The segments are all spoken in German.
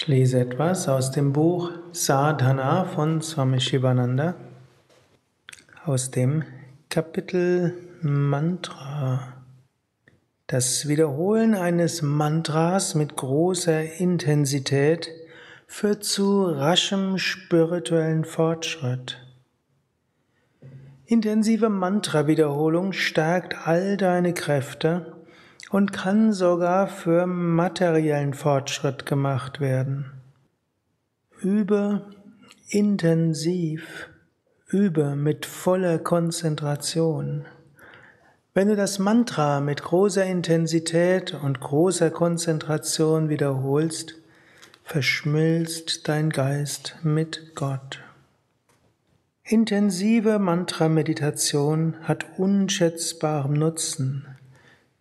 Ich lese etwas aus dem Buch Sadhana von Swami Shivananda aus dem Kapitel Mantra. Das Wiederholen eines Mantras mit großer Intensität führt zu raschem spirituellen Fortschritt. Intensive Mantra-Wiederholung stärkt all deine Kräfte und kann sogar für materiellen Fortschritt gemacht werden. Übe intensiv, übe mit voller Konzentration. Wenn du das Mantra mit großer Intensität und großer Konzentration wiederholst, verschmilzt dein Geist mit Gott. Intensive Mantra-Meditation hat unschätzbaren Nutzen.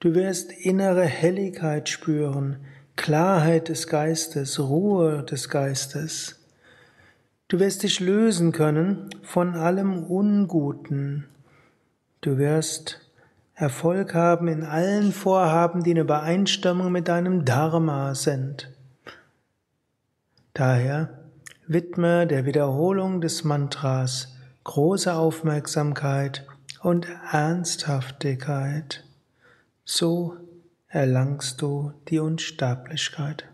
Du wirst innere Helligkeit spüren, Klarheit des Geistes, Ruhe des Geistes. Du wirst dich lösen können von allem Unguten. Du wirst Erfolg haben in allen Vorhaben, die in Übereinstimmung mit deinem Dharma sind. Daher widme der Wiederholung des Mantras große Aufmerksamkeit und Ernsthaftigkeit. So erlangst du die Unsterblichkeit.